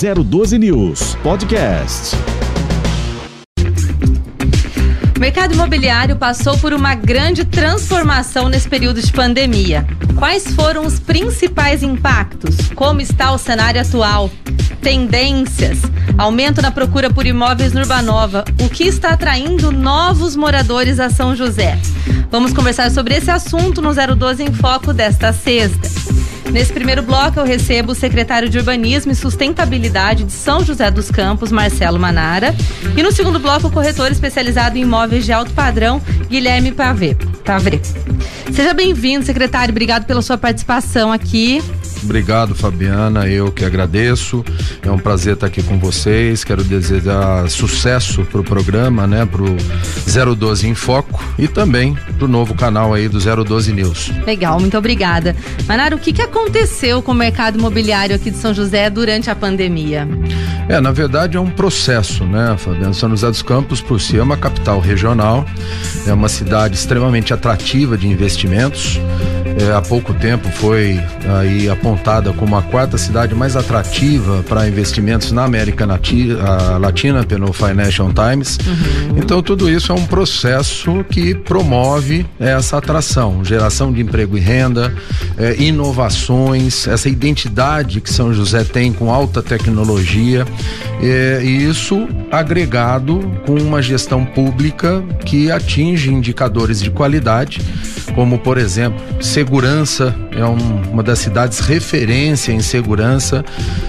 012 News Podcast. O mercado imobiliário passou por uma grande transformação nesse período de pandemia. Quais foram os principais impactos? Como está o cenário atual? Tendências? Aumento na procura por imóveis no Urbanova. O que está atraindo novos moradores a São José? Vamos conversar sobre esse assunto no 012 em Foco desta sexta. Nesse primeiro bloco, eu recebo o secretário de Urbanismo e Sustentabilidade de São José dos Campos, Marcelo Manara. E no segundo bloco, o corretor especializado em imóveis de alto padrão, Guilherme Pavê. Pavê. Seja bem-vindo, secretário. Obrigado pela sua participação aqui. Obrigado, Fabiana. Eu que agradeço. É um prazer estar aqui com vocês. Quero desejar sucesso pro programa, né? Pro 012 em Foco e também pro novo canal aí do 012 News. Legal, muito obrigada. Manara, o que, que aconteceu com o mercado imobiliário aqui de São José durante a pandemia? É, na verdade é um processo, né, Fabiana? São José dos Campos, por si, é uma capital regional, é uma cidade extremamente atrativa de investimentos. É, há pouco tempo foi aí apontada como a quarta cidade mais atrativa para investimentos na América Latina pelo Financial Times. Uhum. Então tudo isso é um processo que promove essa atração, geração de emprego e renda, é, inovações, essa identidade que São José tem com alta tecnologia é, e isso agregado com uma gestão pública que atinge indicadores de qualidade como por exemplo, segurança é um, uma das cidades referência em segurança,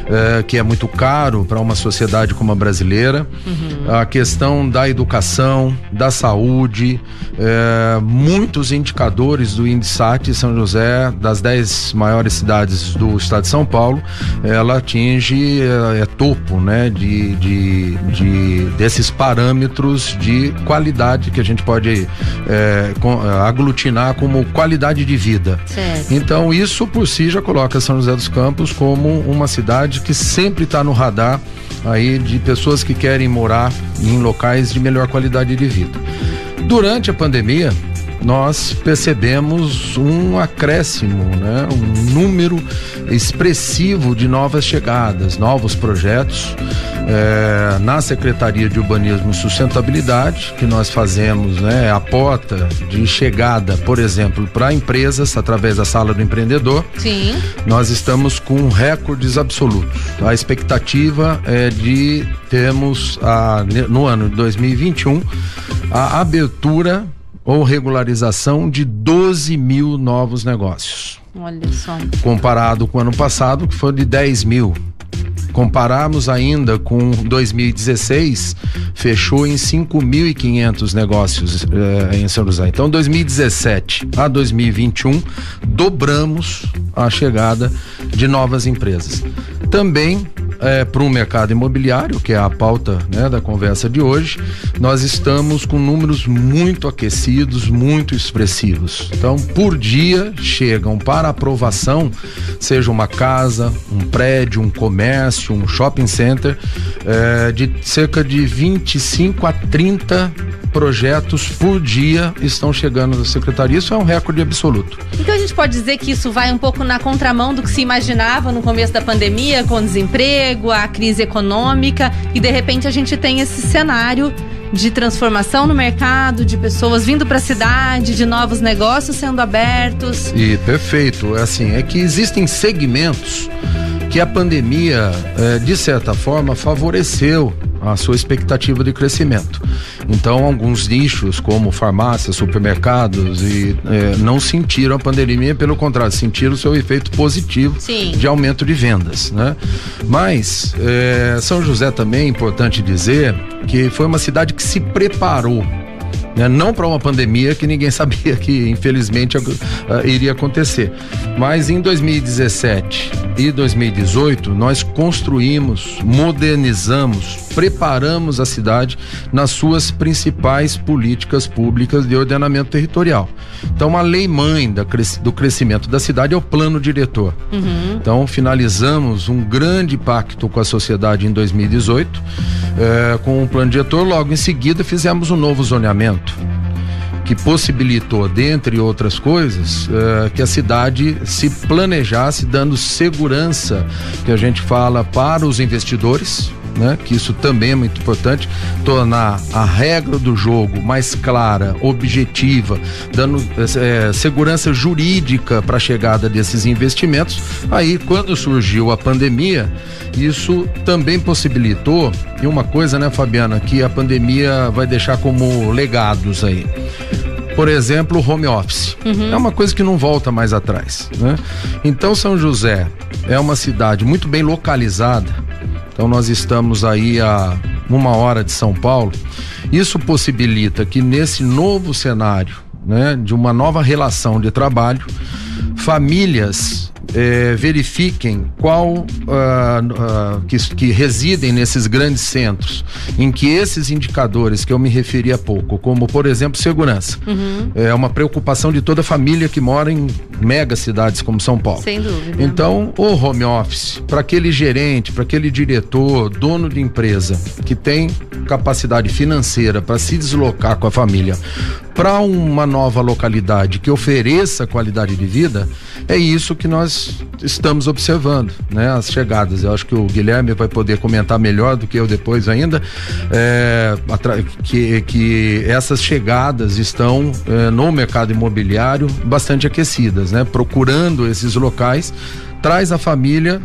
é, que é muito caro para uma sociedade como a brasileira. Uhum. A questão da educação, da saúde, é, muitos indicadores do INDSAT São José, das dez maiores cidades do estado de São Paulo, ela atinge é, é topo, né, de, de, de, desses parâmetros de qualidade que a gente pode aglutinar como qualidade de vida. Certo. Então isso por si já coloca São José dos Campos como uma cidade que sempre está no radar aí de pessoas que querem morar em locais de melhor qualidade de vida. Durante a pandemia, nós percebemos um acréscimo, né? um número expressivo de novas chegadas, novos projetos é, na Secretaria de Urbanismo e Sustentabilidade, que nós fazemos né, a porta de chegada, por exemplo, para empresas através da sala do empreendedor. Sim. Nós estamos com recordes absolutos. A expectativa é de termos a, no ano de 2021 a abertura ou regularização de 12 mil novos negócios. Olha só. Comparado com o ano passado, que foi de 10 mil. Compararmos ainda com 2016, fechou em 5.500 negócios eh, em São José. Então, 2017 a 2021, dobramos a chegada de novas empresas. Também é, para o mercado imobiliário, que é a pauta né, da conversa de hoje, nós estamos com números muito aquecidos, muito expressivos. Então, por dia chegam para aprovação, seja uma casa, um prédio, um comércio, um shopping center, é, de cerca de 25 a 30 projetos por dia estão chegando na secretaria. Isso é um recorde absoluto. Então a gente pode dizer que isso vai um pouco na contramão do que se imaginava no começo da pandemia, com o desemprego, a crise econômica, e de repente a gente tem esse cenário de transformação no mercado, de pessoas vindo para a cidade, de novos negócios sendo abertos. E perfeito, é assim, é que existem segmentos que a pandemia, eh, de certa forma, favoreceu a sua expectativa de crescimento. Então, alguns nichos, como farmácias, supermercados, e, eh, não sentiram a pandemia, pelo contrário, sentiram o seu efeito positivo Sim. de aumento de vendas. Né? Mas eh, São José também é importante dizer que foi uma cidade que se preparou né? Não para uma pandemia que ninguém sabia que infelizmente iria acontecer. Mas em 2017 e 2018 nós construímos, modernizamos, preparamos a cidade nas suas principais políticas públicas de ordenamento territorial. Então a lei mãe do crescimento da cidade é o plano diretor. Uhum. Então finalizamos um grande pacto com a sociedade em 2018 eh, com o plano diretor. Logo em seguida fizemos um novo zoneamento que possibilitou, dentre outras coisas, uh, que a cidade se planejasse dando segurança, que a gente fala para os investidores, né? Que isso também é muito importante, tornar a regra do jogo mais clara, objetiva, dando é, segurança jurídica para a chegada desses investimentos. Aí, quando surgiu a pandemia, isso também possibilitou, e uma coisa, né, Fabiana, que a pandemia vai deixar como legados aí por exemplo, home office. Uhum. É uma coisa que não volta mais atrás. Né? Então, São José é uma cidade muito bem localizada então nós estamos aí a uma hora de São Paulo. Isso possibilita que nesse novo cenário, né, de uma nova relação de trabalho, famílias é, verifiquem qual uh, uh, que, que, residem nesses grandes centros, em que esses indicadores que eu me referi há pouco, como por exemplo segurança, uhum. é uma preocupação de toda família que mora em mega cidades como São Paulo. Sem dúvida. Então, o home office, para aquele gerente, para aquele diretor, dono de empresa que tem capacidade financeira para se deslocar com a família para uma nova localidade que ofereça qualidade de vida, é isso que nós estamos observando, né? As chegadas. Eu acho que o Guilherme vai poder comentar melhor do que eu depois ainda, é, que, que essas chegadas estão é, no mercado imobiliário bastante aquecidas, né? Procurando esses locais, traz a família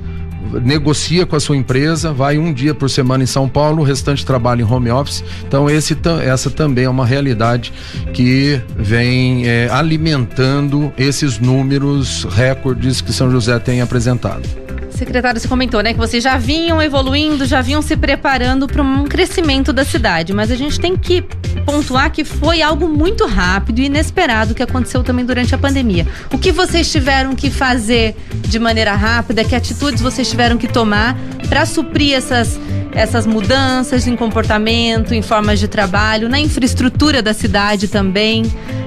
negocia com a sua empresa, vai um dia por semana em São Paulo, o restante trabalha em home office. Então esse, essa também é uma realidade que vem é, alimentando esses números recordes que São José tem apresentado. Secretário, você comentou, né, que vocês já vinham evoluindo, já vinham se preparando para um crescimento da cidade, mas a gente tem que pontuar que foi algo muito rápido e inesperado que aconteceu também durante a pandemia. O que vocês tiveram que fazer de maneira rápida, que atitudes vocês tiveram que tomar para suprir essas essas mudanças em comportamento, em formas de trabalho, na infraestrutura da cidade também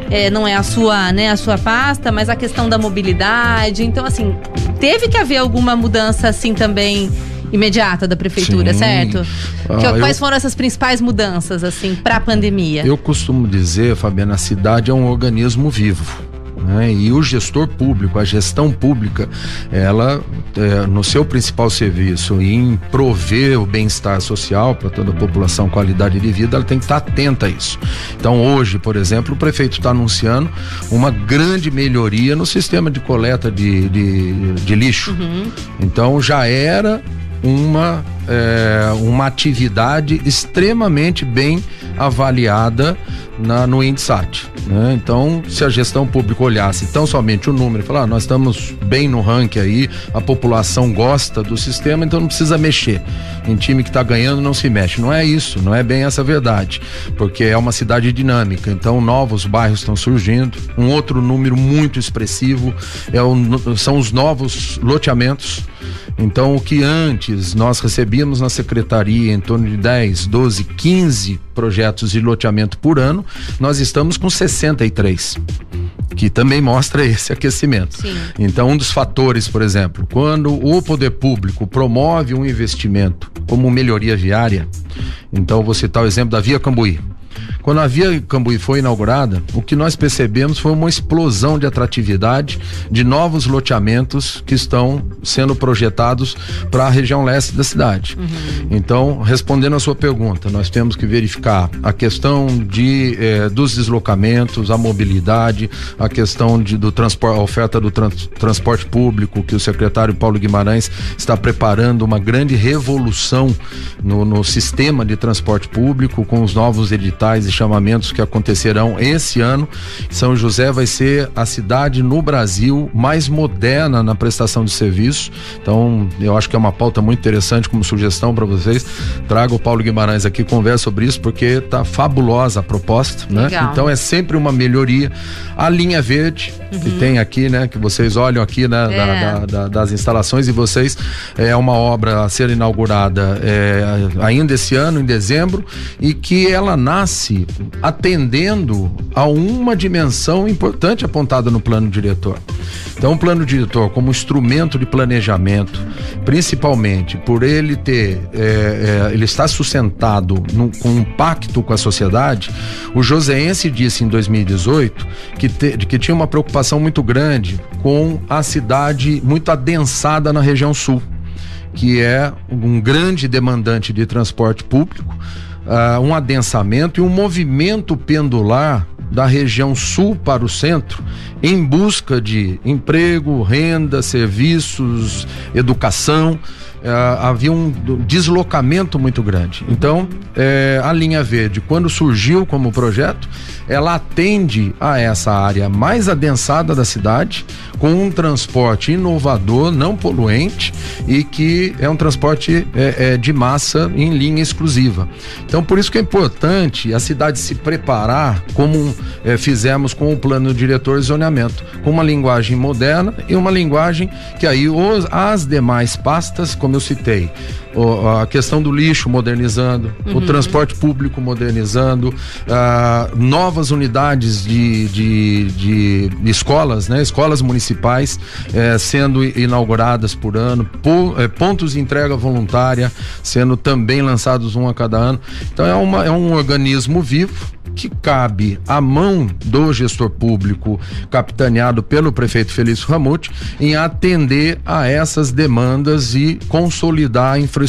é, não é a sua, né, a sua pasta, mas a questão da mobilidade. Então, assim, teve que haver alguma mudança assim também imediata da prefeitura, Sim. certo? Ah, que, quais eu, foram essas principais mudanças assim para a pandemia? Eu costumo dizer, Fabiana, a cidade é um organismo vivo. Né? E o gestor público, a gestão pública, ela, é, no seu principal serviço, em prover o bem-estar social para toda a população, qualidade de vida, ela tem que estar atenta a isso. Então, hoje, por exemplo, o prefeito está anunciando uma grande melhoria no sistema de coleta de, de, de lixo. Uhum. Então, já era uma, é, uma atividade extremamente bem avaliada na, no INDSAT. Né? Então, se a gestão pública olhasse tão somente o número e falar, ah, nós estamos bem no ranking aí, a população gosta do sistema, então não precisa mexer. Em time que está ganhando não se mexe. Não é isso, não é bem essa verdade, porque é uma cidade dinâmica, então novos bairros estão surgindo. Um outro número muito expressivo é o, são os novos loteamentos. Então, o que antes nós recebíamos na secretaria em torno de 10, 12, 15 projetos de loteamento por ano, nós estamos com 63 que também mostra esse aquecimento. Sim. Então, um dos fatores, por exemplo, quando o poder público promove um investimento como melhoria viária, então vou citar o exemplo da Via Cambuí. Quando a Via Cambuí foi inaugurada, o que nós percebemos foi uma explosão de atratividade de novos loteamentos que estão sendo projetados para a região leste da cidade. Uhum. Então, respondendo a sua pergunta, nós temos que verificar a questão de eh, dos deslocamentos, a mobilidade, a questão de, do transporte, a oferta do trans, transporte público, que o secretário Paulo Guimarães está preparando uma grande revolução no, no sistema de transporte público com os novos editais chamamentos que acontecerão esse ano. São José vai ser a cidade no Brasil mais moderna na prestação de serviço. Então, eu acho que é uma pauta muito interessante como sugestão para vocês. Trago o Paulo Guimarães aqui, conversa sobre isso, porque tá fabulosa a proposta, né? Então é sempre uma melhoria. A linha verde, uhum. que tem aqui, né? Que vocês olham aqui né, é. da, da, das instalações e vocês é uma obra a ser inaugurada é, ainda esse ano, em dezembro, e que ela nasce atendendo a uma dimensão importante apontada no plano diretor. Então, o plano diretor, como instrumento de planejamento, principalmente por ele ter, é, é, ele está sustentado no, com um pacto com a sociedade, o Joseense disse em 2018 que, te, que tinha uma preocupação muito grande com a cidade muito adensada na região sul que é um grande demandante de transporte público, uh, um adensamento e um movimento pendular da região sul para o centro em busca de emprego, renda, serviços, educação. Uh, havia um deslocamento muito grande. Então, eh, a linha verde, quando surgiu como projeto, ela atende a essa área mais adensada da cidade, com um transporte inovador, não poluente e que é um transporte é, é, de massa em linha exclusiva. Então, por isso que é importante a cidade se preparar, como é, fizemos com o plano diretor de zoneamento, com uma linguagem moderna e uma linguagem que aí os, as demais pastas, como eu citei, a questão do lixo modernizando, uhum. o transporte público modernizando, uh, novas unidades de, de, de, de, escolas, né? Escolas municipais eh, sendo inauguradas por ano, po, eh, pontos de entrega voluntária sendo também lançados um a cada ano. Então é, uma, é um organismo vivo que cabe à mão do gestor público, capitaneado pelo prefeito Felício Ramute, em atender a essas demandas e consolidar a infraestrutura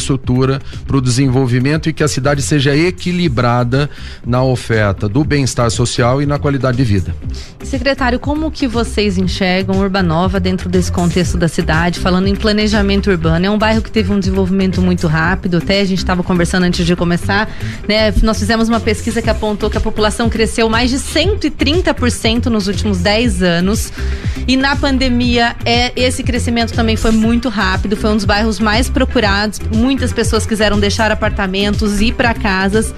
para o desenvolvimento e que a cidade seja equilibrada na oferta do bem-estar social e na qualidade de vida. Secretário, como que vocês enxergam Urbanova dentro desse contexto da cidade, falando em planejamento urbano? É um bairro que teve um desenvolvimento muito rápido, até a gente estava conversando antes de começar, né? Nós fizemos uma pesquisa que apontou que a população cresceu mais de 130% nos últimos 10 anos. E na pandemia, é, esse crescimento também foi muito rápido, foi um dos bairros mais procurados. Muitas pessoas quiseram deixar apartamentos, ir para casas.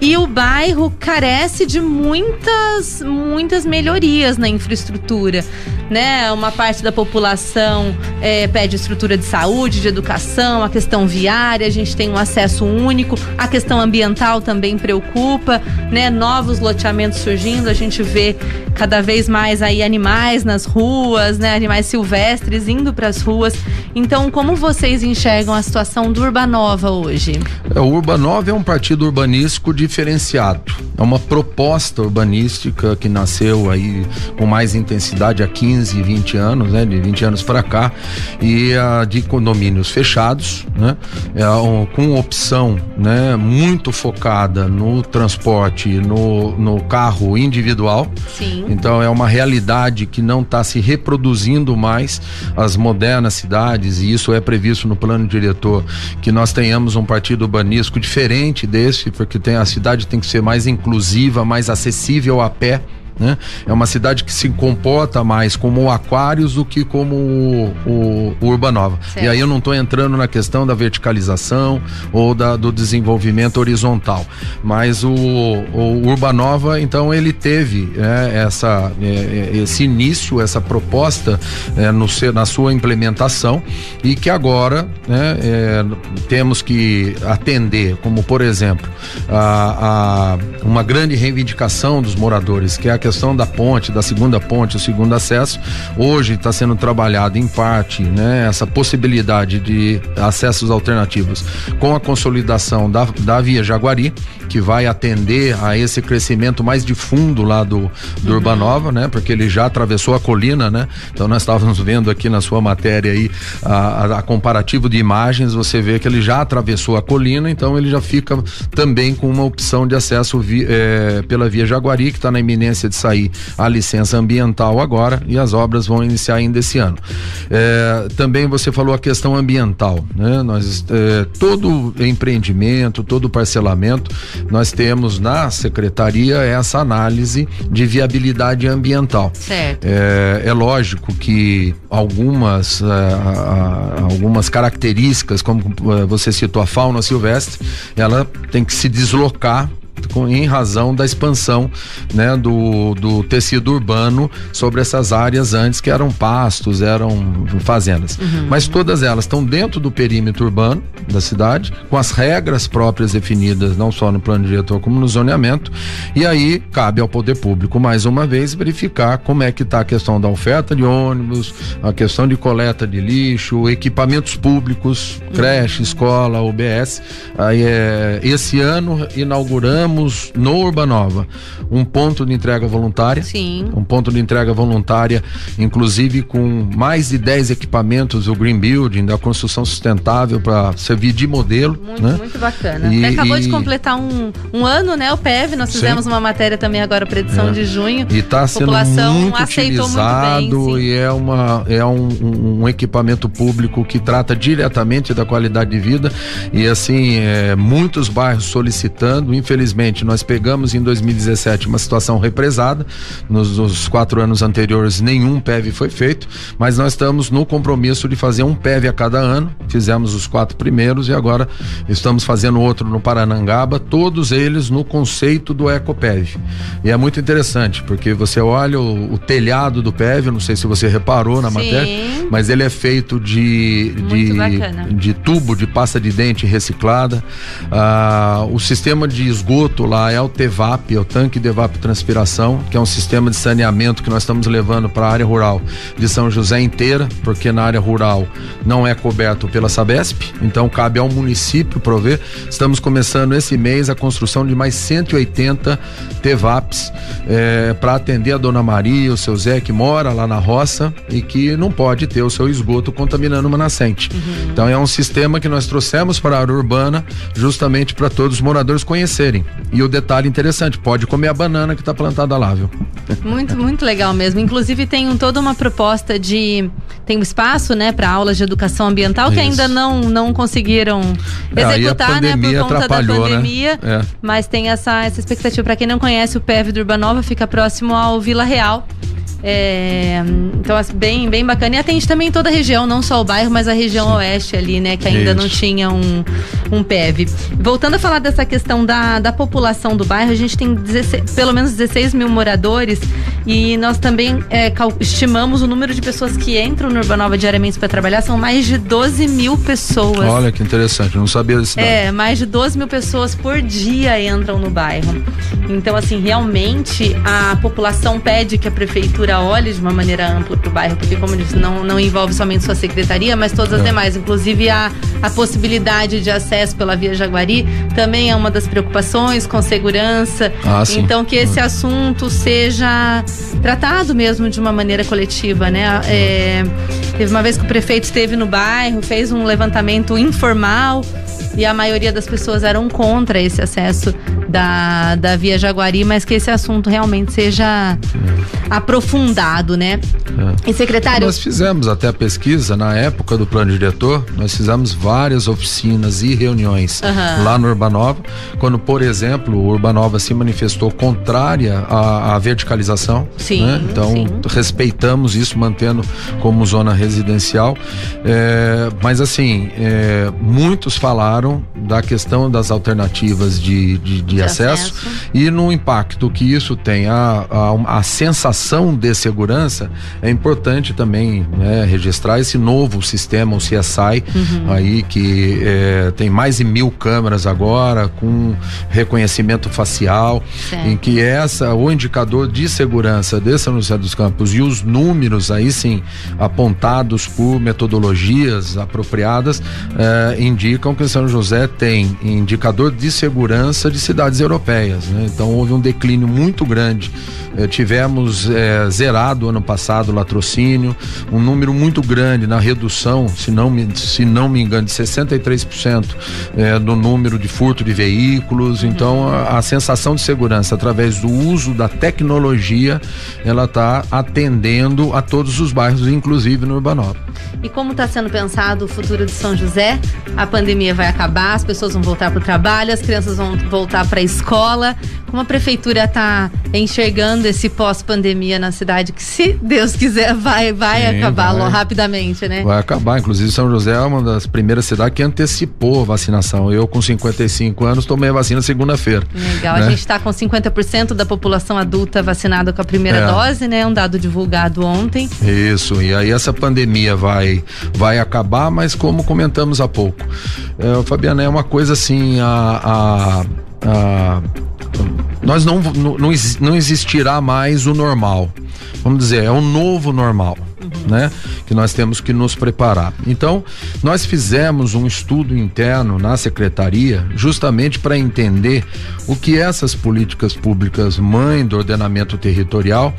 E o bairro carece de muitas, muitas melhorias na infraestrutura, né? Uma parte da população é, pede estrutura de saúde, de educação, a questão viária, a gente tem um acesso único, a questão ambiental também preocupa, né? Novos loteamentos surgindo, a gente vê cada vez mais aí animais nas ruas, né? Animais silvestres indo para as ruas. Então, como vocês enxergam a situação do Urbanova hoje? É, o Urbanova é um partido urbanístico diferenciado. É uma proposta urbanística que nasceu aí com mais intensidade há 15, 20 anos, né? De 20 anos para cá, e uh, de condomínios fechados, né? É, com opção, né? Muito focada no transporte, no, no carro individual. Sim. Então é uma realidade que não está se reproduzindo mais as modernas cidades, e isso é previsto no plano diretor, que nós tenhamos um partido urbanístico diferente desse, porque tem a cidade tem que ser mais inclusiva, mais acessível a pé né? É uma cidade que se comporta mais como o Aquários do que como o, o, o Urbanova. Certo. E aí eu não estou entrando na questão da verticalização ou da, do desenvolvimento horizontal. Mas o, o Urbanova, então, ele teve é, essa, é, é, esse início, essa proposta é, no, na sua implementação e que agora né, é, temos que atender, como por exemplo, a, a uma grande reivindicação dos moradores, que é a questão da ponte, da segunda ponte, o segundo acesso, hoje está sendo trabalhado em parte, né, essa possibilidade de acessos alternativos com a consolidação da, da Via Jaguari, que vai atender a esse crescimento mais de fundo lá do, do uhum. Urbanova, né, porque ele já atravessou a colina, né, então nós estávamos vendo aqui na sua matéria aí a, a, comparativo de imagens, você vê que ele já atravessou a colina, então ele já fica também com uma opção de acesso vi, é, pela Via Jaguari, que está na iminência de sair a licença ambiental agora e as obras vão iniciar ainda esse ano. É, também você falou a questão ambiental, né? Nós é, todo empreendimento, todo parcelamento, nós temos na secretaria essa análise de viabilidade ambiental. Certo. É, é lógico que algumas é, algumas características, como é, você citou a fauna silvestre, ela tem que se deslocar com, em razão da expansão né, do, do tecido urbano sobre essas áreas antes que eram pastos, eram fazendas. Uhum. Mas todas elas estão dentro do perímetro urbano da cidade, com as regras próprias definidas, não só no plano diretor como no zoneamento. E aí cabe ao poder público, mais uma vez, verificar como é que está a questão da oferta de ônibus, a questão de coleta de lixo, equipamentos públicos, uhum. creche, escola, OBS. Aí é, esse ano inauguramos no Urbanova um ponto de entrega voluntária. Sim. Um ponto de entrega voluntária, inclusive com mais de 10 equipamentos do Green Building, da construção sustentável para servir de modelo. Muito, né? muito bacana. E, acabou e... de completar um, um ano, né? O PEV, nós fizemos Sim. uma matéria também agora para edição é. de junho. E está sendo muito utilizado muito bem, e é, uma, é um, um, um, equipamento público que trata diretamente da qualidade de vida e assim, é, muitos bairros solicitando, infelizmente nós pegamos em 2017 uma situação represada, nos, nos quatro anos anteriores nenhum PEV foi feito, mas nós estamos no compromisso de fazer um PEV a cada ano, fizemos os quatro primeiros e agora estamos fazendo outro no Paranangaba, todos eles no conceito do EcoPEV. E é muito interessante, porque você olha o, o telhado do PEV, não sei se você reparou na Sim. matéria, mas ele é feito de, de, de, tubo de pasta de dente reciclada. Ah, o sistema de esgoto lá é o TEVAP, é o tanque de evapotranspiração, que é um sistema de saneamento que nós estamos levando para a área rural de São José inteira, porque na área rural não é coberto pela Sabesp, então cabe ao município prover. Estamos começando esse mês a construção de mais 180 TEVAPs eh, para atender a Dona Maria, o seu Zé que mora lá na roça e que não pode ter o seu esgoto contaminando uma nascente. Uhum. Então é um sistema que nós trouxemos para a área urbana justamente para todos os moradores conhecerem. E o detalhe interessante, pode comer a banana que está plantada lá, viu? Muito, muito legal mesmo. Inclusive tem um, toda uma proposta de tem um espaço, né, para aulas de educação ambiental Isso. que ainda não não conseguiram é, executar, né, por conta da né? pandemia. Né? É. Mas tem essa essa expectativa para quem não conhece o PEV do Urbanova, fica próximo ao Vila Real. É, então, bem, bem bacana. E atende também toda a região, não só o bairro, mas a região Sim. oeste ali, né? Que ainda Isso. não tinha um, um PEV. Voltando a falar dessa questão da, da população do bairro, a gente tem 16, pelo menos 16 mil moradores e nós também é, estimamos o número de pessoas que entram no Urbanova diariamente para trabalhar, são mais de 12 mil pessoas. Olha que interessante, não sabia desse dado. É, mais de 12 mil pessoas por dia entram no bairro. Então, assim, realmente a população pede que a prefeitura olhe de uma maneira ampla para o bairro, porque, como eu disse, não, não envolve somente sua secretaria, mas todas as é. demais. Inclusive, a, a possibilidade de acesso pela Via Jaguari também é uma das preocupações, com segurança. Ah, então, que esse assunto seja tratado mesmo de uma maneira coletiva, né? É, teve uma vez que o prefeito esteve no bairro, fez um levantamento informal e a maioria das pessoas eram contra esse acesso da, da Via Jaguari, mas que esse assunto realmente seja aprofundado, né? É. E secretário? Nós fizemos até a pesquisa na época do plano diretor, nós fizemos várias oficinas e reuniões uhum. lá no Urbanova, quando, por exemplo, o Urbanova se manifestou contrária à, à verticalização. Sim, né? Então, sim. respeitamos isso, mantendo como zona residencial. É, mas, assim, é, muitos falaram da questão das alternativas de, de, de, de acesso, acesso, e no impacto que isso tem, a, a, a sensação de segurança é importante também né, registrar esse novo sistema, o CSI, uhum. aí que é, tem mais de mil câmeras agora, com reconhecimento facial, certo. em que essa, o indicador de segurança de São José dos Campos e os números aí sim apontados por metodologias apropriadas é, indicam que São José tem indicador de segurança de cidades europeias. Né? Então houve um declínio muito grande. É, tivemos é, zerado ano passado o latrocínio, um número muito grande na redução, se não me, se não me engano, de 63% é, do número de furto de veículos. Então, a, a, sensação de segurança através do uso da tecnologia, ela está atendendo a todos os bairros, inclusive no Urbanópolis. E como está sendo pensado o futuro de São José? A pandemia vai acabar, as pessoas vão voltar para o trabalho, as crianças vão voltar para a escola. Como a prefeitura está enxergando esse pós-pandemia na cidade, que se Deus quiser, vai, vai Sim, acabar vai. rapidamente, né? Vai acabar. Inclusive, São José é uma das primeiras cidades que antecipou a vacinação. Eu, com 55 anos, tomei a vacina segunda-feira. Legal. Né? A gente está com 50% da população adulta vacinada com a primeira é. dose, né? Um dado divulgado ontem. Isso. E aí essa pandemia vai, vai acabar, mas como comentamos há pouco, é, Fabiana, é uma coisa assim, a, a, a nós não, não, não existirá mais o normal. Vamos dizer, é o novo normal né? Que nós temos que nos preparar. Então, nós fizemos um estudo interno na secretaria justamente para entender o que essas políticas públicas mãe do ordenamento territorial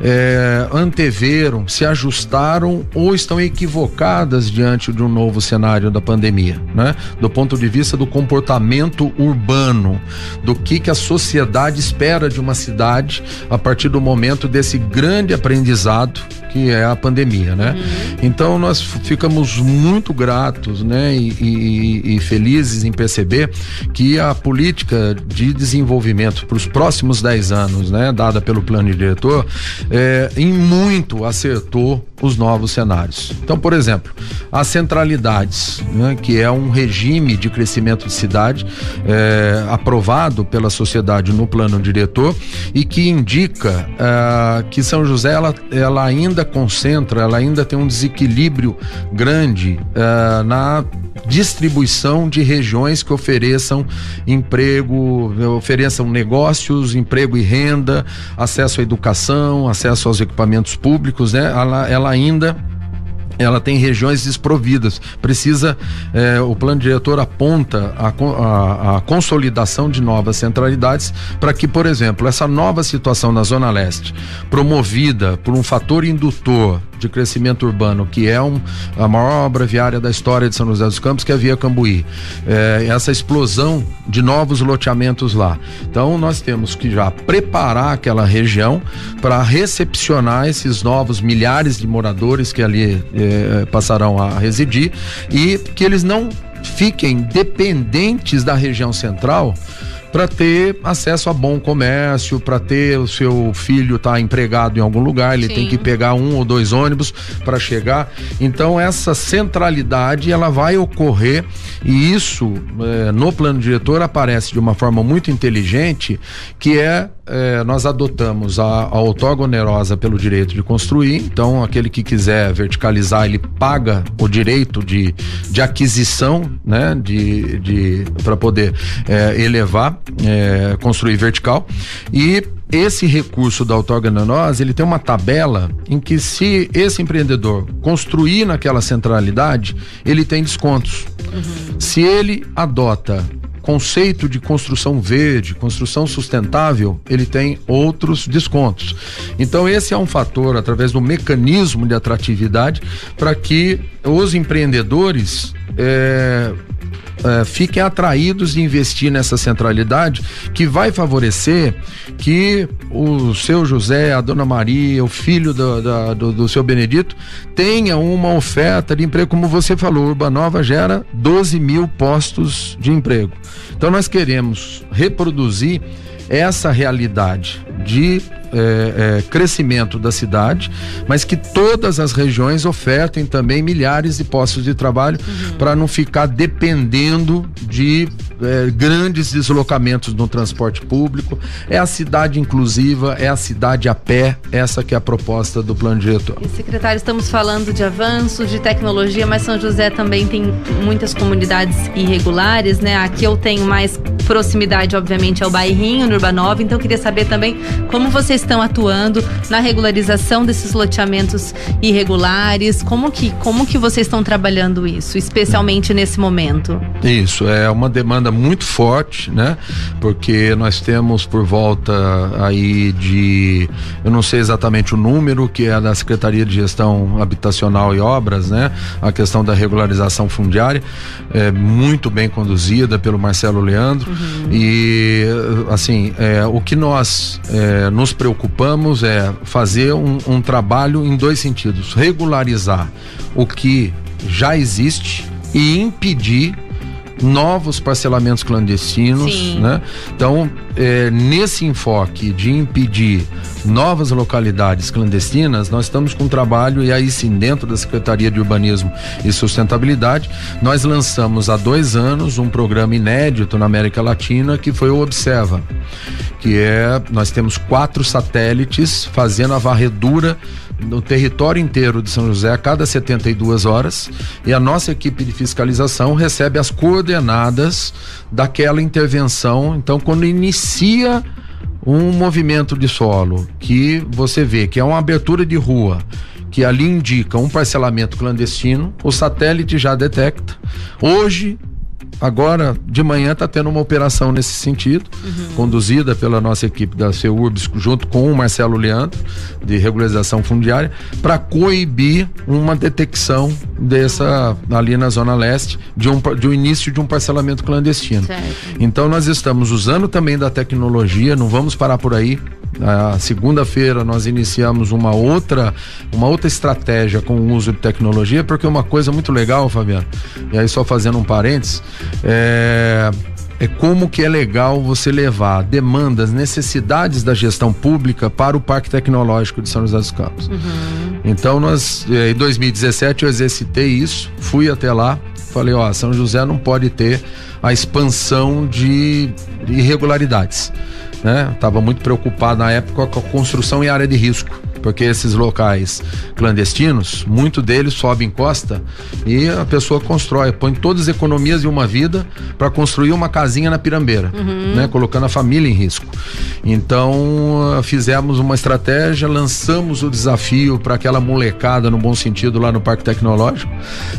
é, anteveram, se ajustaram ou estão equivocadas diante de um novo cenário da pandemia, né? Do ponto de vista do comportamento urbano, do que que a sociedade espera de uma cidade a partir do momento desse grande aprendizado que é a pandemia, né? Uhum. Então nós ficamos muito gratos, né, e, e, e, felizes em perceber que a política de desenvolvimento para os próximos 10 anos, né, dada pelo plano diretor, é, em muito acertou os novos cenários. Então, por exemplo, as centralidades, né, que é um regime de crescimento de cidade é, aprovado pela sociedade no plano diretor e que indica é, que São José ela, ela ainda concentra, ela ainda tem um desequilíbrio grande é, na distribuição de regiões que ofereçam emprego, ofereçam negócios, emprego e renda, acesso à educação, acesso aos equipamentos públicos, né? Ela, ela ainda ela tem regiões desprovidas. Precisa, eh, o plano diretor aponta a, a, a consolidação de novas centralidades para que, por exemplo, essa nova situação na Zona Leste, promovida por um fator indutor de crescimento urbano, que é um, a maior obra viária da história de São José dos Campos, que é a Via Cambuí. É, essa explosão de novos loteamentos lá. Então, nós temos que já preparar aquela região para recepcionar esses novos milhares de moradores que ali é, passarão a residir e que eles não fiquem dependentes da região central para ter acesso a bom comércio, para ter o seu filho estar tá empregado em algum lugar, ele Sim. tem que pegar um ou dois ônibus para chegar. Então essa centralidade ela vai ocorrer e isso eh, no plano diretor aparece de uma forma muito inteligente, que é eh, nós adotamos a, a outorga onerosa pelo direito de construir. Então aquele que quiser verticalizar ele paga o direito de, de aquisição, né, de, de para poder eh, elevar é, construir vertical. E esse recurso da autorgananose, ele tem uma tabela em que se esse empreendedor construir naquela centralidade, ele tem descontos. Uhum. Se ele adota conceito de construção verde, construção sustentável, ele tem outros descontos. Então esse é um fator através do mecanismo de atratividade para que os empreendedores é, uh, fiquem atraídos de investir nessa centralidade que vai favorecer que o seu José, a dona Maria, o filho do, do, do seu Benedito tenha uma oferta de emprego, como você falou, Urbanova gera 12 mil postos de emprego. Então nós queremos reproduzir essa realidade de é, é, crescimento da cidade, mas que todas as regiões ofertem também milhares de postos de trabalho uhum. para não ficar dependendo de é, grandes deslocamentos no transporte público. É a cidade inclusiva, é a cidade a pé, essa que é a proposta do plano diretor. E, secretário, estamos falando de avanços, de tecnologia, mas São José também tem muitas comunidades irregulares, né? Aqui eu tenho mais proximidade, obviamente, ao bairrinho, no Urbanova, então eu queria saber também como vocês estão atuando na regularização desses loteamentos irregulares, como que, como que vocês estão trabalhando isso, especialmente nesse momento? Isso, é uma demanda muito forte, né? Porque nós temos por volta aí de, eu não sei exatamente o número, que é da Secretaria de Gestão Habitacional e Obras, né? A questão da regularização fundiária, é muito bem conduzida pelo Marcelo Leandro uhum. e assim, é, o que nós é, nos preocupamos é fazer um, um trabalho em dois sentidos: regularizar o que já existe e impedir novos parcelamentos clandestinos, Sim. né? Então, é, nesse enfoque de impedir novas localidades clandestinas, nós estamos com um trabalho, e aí sim, dentro da Secretaria de Urbanismo e Sustentabilidade, nós lançamos há dois anos um programa inédito na América Latina que foi o Observa, que é, nós temos quatro satélites fazendo a varredura no território inteiro de São José a cada 72 horas e a nossa equipe de fiscalização recebe as coordenadas daquela intervenção. Então, quando inicia um movimento de solo que você vê que é uma abertura de rua, que ali indica um parcelamento clandestino, o satélite já detecta. Hoje agora de manhã está tendo uma operação nesse sentido, uhum. conduzida pela nossa equipe da CEURBS, junto com o Marcelo Leandro, de regularização fundiária, para coibir uma detecção dessa ali na Zona Leste, de um, de um início de um parcelamento clandestino. Certo. Então nós estamos usando também da tecnologia, não vamos parar por aí, a segunda-feira nós iniciamos uma outra uma outra estratégia com o uso de tecnologia, porque uma coisa muito legal, Fabiano, e aí só fazendo um parênteses, é, é como que é legal você levar demandas, necessidades da gestão pública para o Parque Tecnológico de São José dos Campos. Uhum. Então nós, é, em 2017 eu exercitei isso, fui até lá, falei, ó, São José não pode ter a expansão de irregularidades né? Estava muito preocupado na época com a construção em área de risco porque esses locais clandestinos, muito deles sobe em costa e a pessoa constrói, põe todas as economias de uma vida para construir uma casinha na pirambeira, uhum. né, colocando a família em risco. Então, fizemos uma estratégia, lançamos o desafio para aquela molecada no bom sentido lá no Parque Tecnológico.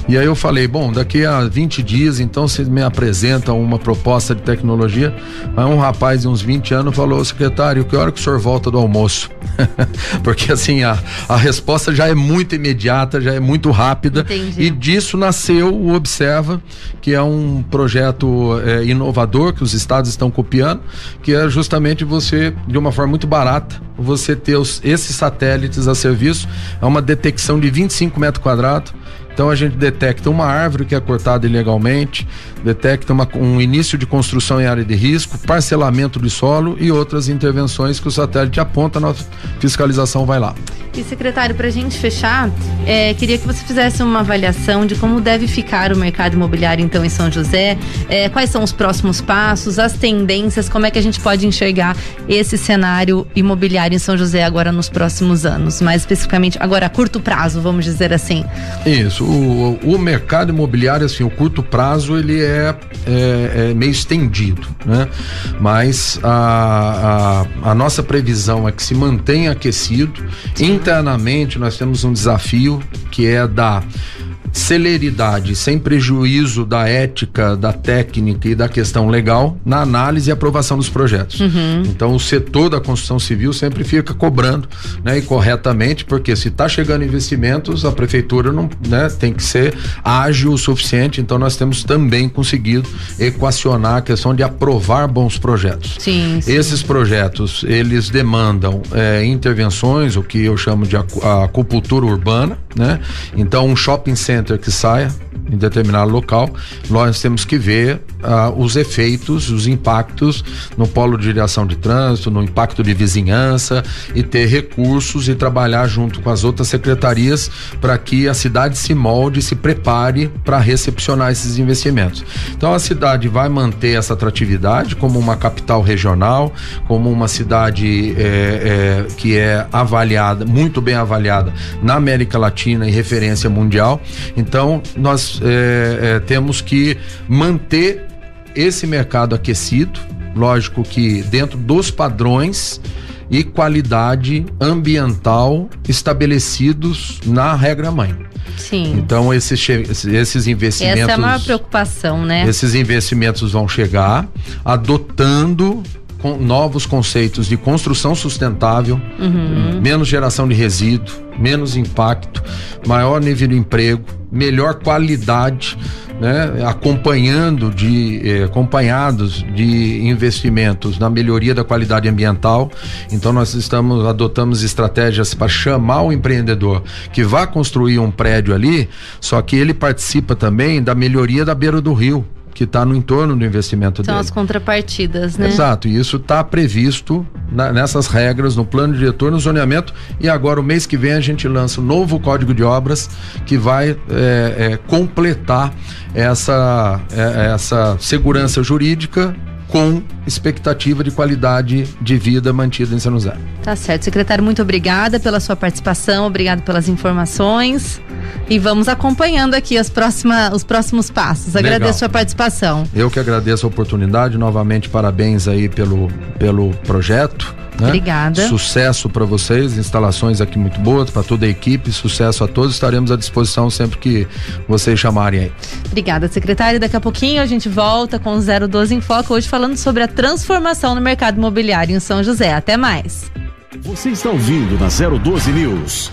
E aí eu falei, bom, daqui a 20 dias, então vocês me apresentam uma proposta de tecnologia. Aí um rapaz de uns 20 anos falou, secretário, que hora que o senhor volta do almoço? porque assim, a, a resposta já é muito imediata, já é muito rápida. Entendi. E disso nasceu o Observa, que é um projeto é, inovador que os estados estão copiando, que é justamente você, de uma forma muito barata, você ter os, esses satélites a serviço. É uma detecção de 25 metros quadrados então a gente detecta uma árvore que é cortada ilegalmente, detecta uma, um início de construção em área de risco, parcelamento de solo e outras intervenções que o satélite aponta, na fiscalização vai lá. E secretário, para a gente fechar, é, queria que você fizesse uma avaliação de como deve ficar o mercado imobiliário então em São José, é, quais são os próximos passos, as tendências, como é que a gente pode enxergar esse cenário imobiliário em São José agora nos próximos anos, mais especificamente agora a curto prazo, vamos dizer assim. Isso, o, o mercado imobiliário, assim, o curto prazo ele é, é, é meio estendido, né? Mas a, a, a, nossa previsão é que se mantenha aquecido. Internamente nós temos um desafio que é da celeridade, sem prejuízo da ética, da técnica e da questão legal na análise e aprovação dos projetos. Uhum. Então o setor da construção civil sempre fica cobrando, né, e corretamente, porque se está chegando investimentos, a prefeitura não, né, tem que ser ágil o suficiente. Então nós temos também conseguido equacionar a questão de aprovar bons projetos. Sim, sim. Esses projetos eles demandam é, intervenções, o que eu chamo de acupuntura urbana, né? Então um shopping center que saia em determinado local, nós temos que ver uh, os efeitos, os impactos no polo de direção de trânsito, no impacto de vizinhança e ter recursos e trabalhar junto com as outras secretarias para que a cidade se molde, se prepare para recepcionar esses investimentos. Então a cidade vai manter essa atratividade como uma capital regional, como uma cidade é, é, que é avaliada, muito bem avaliada na América Latina e referência mundial. Então nós é, é, temos que manter esse mercado aquecido, lógico que dentro dos padrões e qualidade ambiental estabelecidos na regra mãe. Sim. Então esses, esses investimentos. Essa é a maior preocupação, né? Esses investimentos vão chegar adotando com novos conceitos de construção sustentável, uhum. menos geração de resíduo, menos impacto, maior nível de emprego, melhor qualidade, né, acompanhando de eh, acompanhados de investimentos na melhoria da qualidade ambiental. Então nós estamos adotamos estratégias para chamar o empreendedor que vai construir um prédio ali, só que ele participa também da melhoria da beira do rio que está no entorno do investimento São dele. as contrapartidas, né? Exato, e isso está previsto na, nessas regras, no plano diretor, no zoneamento, e agora o mês que vem a gente lança o um novo código de obras que vai é, é, completar essa, é, essa segurança jurídica com expectativa de qualidade de vida mantida em São José. Tá certo. Secretário, muito obrigada pela sua participação, obrigado pelas informações. E vamos acompanhando aqui as próxima, os próximos passos. Agradeço Legal. a sua participação. Eu que agradeço a oportunidade. Novamente, parabéns aí pelo, pelo projeto. Né? Obrigada. Sucesso para vocês, instalações aqui muito boas, para toda a equipe, sucesso a todos. Estaremos à disposição sempre que vocês chamarem aí. Obrigada, secretário. Daqui a pouquinho a gente volta com o 012 em Foco, hoje falando sobre a transformação no mercado imobiliário em São José. Até mais. Você está ouvindo na 012 News.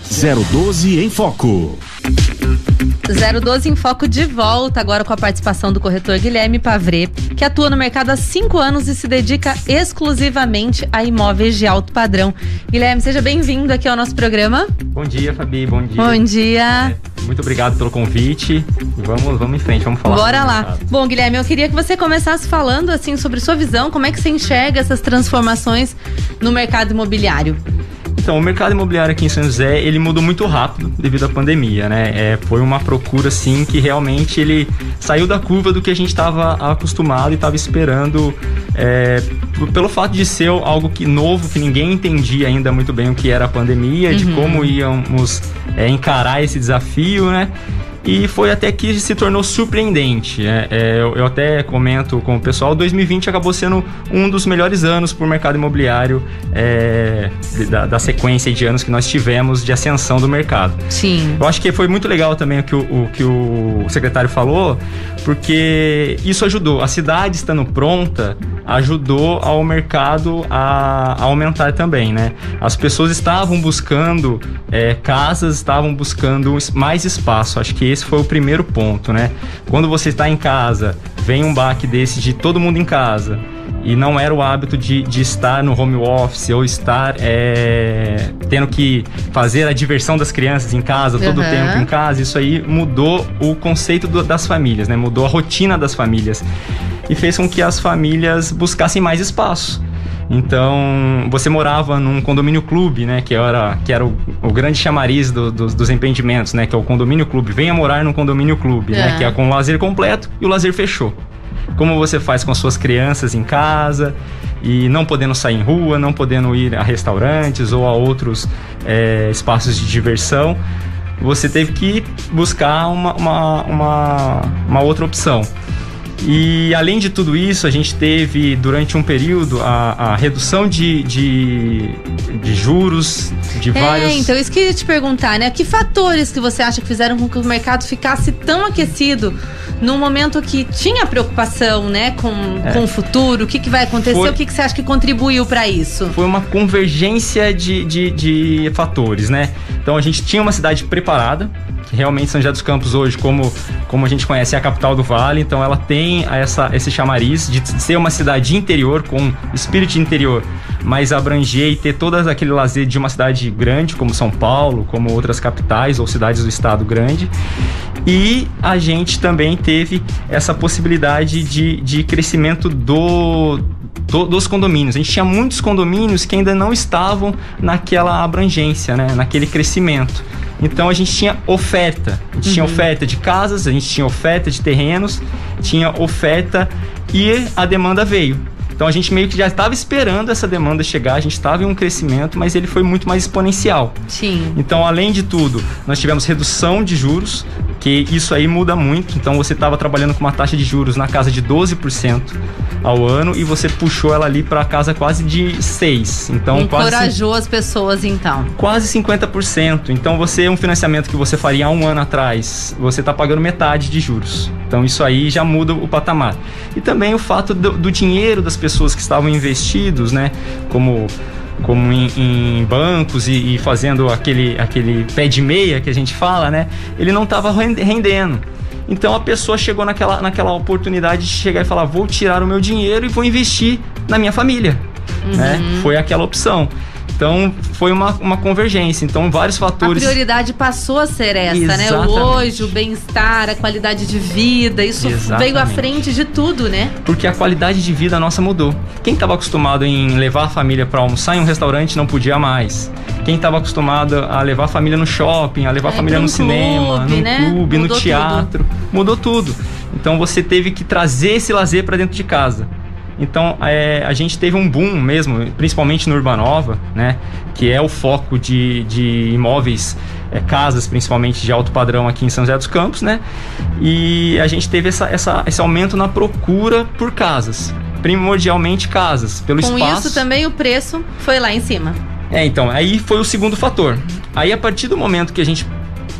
012 em Foco. 012 em Foco de volta, agora com a participação do corretor Guilherme Pavre, que atua no mercado há cinco anos e se dedica exclusivamente a imóveis de alto padrão. Guilherme, seja bem-vindo aqui ao nosso programa. Bom dia, Fabi, bom dia. Bom dia. É, muito obrigado pelo convite. Vamos, vamos em frente, vamos falar. Bora lá. Bom, Guilherme, eu queria que você começasse falando assim sobre sua visão, como é que você enxerga essas transformações no mercado imobiliário. Então, o mercado imobiliário aqui em São José, ele mudou muito rápido devido à pandemia, né? É, foi uma procura, assim, que realmente ele saiu da curva do que a gente estava acostumado e estava esperando é, pelo fato de ser algo que novo, que ninguém entendia ainda muito bem o que era a pandemia, uhum. de como íamos é, encarar esse desafio, né? E foi até que se tornou surpreendente. É, é, eu, eu, até comento com o pessoal, 2020 acabou sendo um dos melhores anos para o mercado imobiliário é, da, da, sequência de anos que nós tivemos de ascensão do mercado. Sim. Eu acho que foi muito legal também o que o, o que o secretário falou, porque isso ajudou. A cidade estando pronta ajudou ao mercado a, a aumentar também, né? As pessoas estavam buscando é, casas, estavam buscando mais espaço. Acho que esse foi o primeiro ponto, né? Quando você está em casa, vem um baque desse de todo mundo em casa e não era o hábito de, de estar no home office ou estar é, tendo que fazer a diversão das crianças em casa, todo o tempo em casa, isso aí mudou o conceito do, das famílias, né? Mudou a rotina das famílias e fez com que as famílias buscassem mais espaço. Então, você morava num condomínio clube, né? Que era, que era o, o grande chamariz do, do, dos empreendimentos, né? Que é o condomínio clube. Venha morar num condomínio clube, é. né? Que é com o lazer completo e o lazer fechou. Como você faz com as suas crianças em casa e não podendo sair em rua, não podendo ir a restaurantes ou a outros é, espaços de diversão, você teve que buscar uma, uma, uma, uma outra opção. E além de tudo isso, a gente teve durante um período a, a redução de, de, de, juros de é, vários. Então, isso que eu ia te perguntar, né? Que fatores que você acha que fizeram com que o mercado ficasse tão aquecido num momento que tinha preocupação, né, com, é. com o futuro? O que, que vai acontecer? Foi, o que, que você acha que contribuiu para isso? Foi uma convergência de, de, de fatores, né? Então, a gente tinha uma cidade preparada realmente São José dos Campos hoje, como, como a gente conhece, é a capital do Vale, então ela tem essa, esse chamariz de ser uma cidade interior, com espírito interior, mas abranger e ter todo aquele lazer de uma cidade grande, como São Paulo, como outras capitais ou cidades do estado grande. E a gente também teve essa possibilidade de, de crescimento do, dos condomínios. A gente tinha muitos condomínios que ainda não estavam naquela abrangência, né? naquele crescimento. Então a gente tinha oferta. A gente uhum. tinha oferta de casas, a gente tinha oferta de terrenos, tinha oferta e a demanda veio. Então a gente meio que já estava esperando essa demanda chegar, a gente estava em um crescimento, mas ele foi muito mais exponencial. Sim. Então, além de tudo, nós tivemos redução de juros, que isso aí muda muito. Então você estava trabalhando com uma taxa de juros na casa de 12% ao ano e você puxou ela ali para casa quase de 6. Então encorajou quase, as pessoas então. Quase 50%. Então você um financiamento que você faria há um ano atrás, você está pagando metade de juros. Então isso aí já muda o patamar. E também o fato do, do dinheiro das pessoas que estavam investidos, né, como como em, em bancos e, e, fazendo aquele, aquele pé de meia que a gente fala, né? Ele não estava rendendo. Então a pessoa chegou naquela, naquela oportunidade de chegar e falar: vou tirar o meu dinheiro e vou investir na minha família. Né? Uhum. Né? Foi aquela opção. Então foi uma, uma convergência. Então vários fatores. A prioridade passou a ser essa, Exatamente. né? O hoje, o bem-estar, a qualidade de vida, isso Exatamente. veio à frente de tudo, né? Porque a qualidade de vida nossa mudou. Quem estava acostumado em levar a família para almoçar em um restaurante não podia mais. Quem estava acostumado a levar a família no shopping, a levar é, a família no cinema, clube, no né? clube, mudou no teatro, tudo. mudou tudo. Então você teve que trazer esse lazer para dentro de casa. Então é, a gente teve um boom mesmo, principalmente no Urbanova, né? Que é o foco de, de imóveis, é, casas principalmente de alto padrão aqui em São José dos Campos, né? E a gente teve essa, essa, esse aumento na procura por casas, primordialmente casas, pelo Com espaço. Com isso também o preço foi lá em cima. É, então, aí foi o segundo fator. Aí a partir do momento que a gente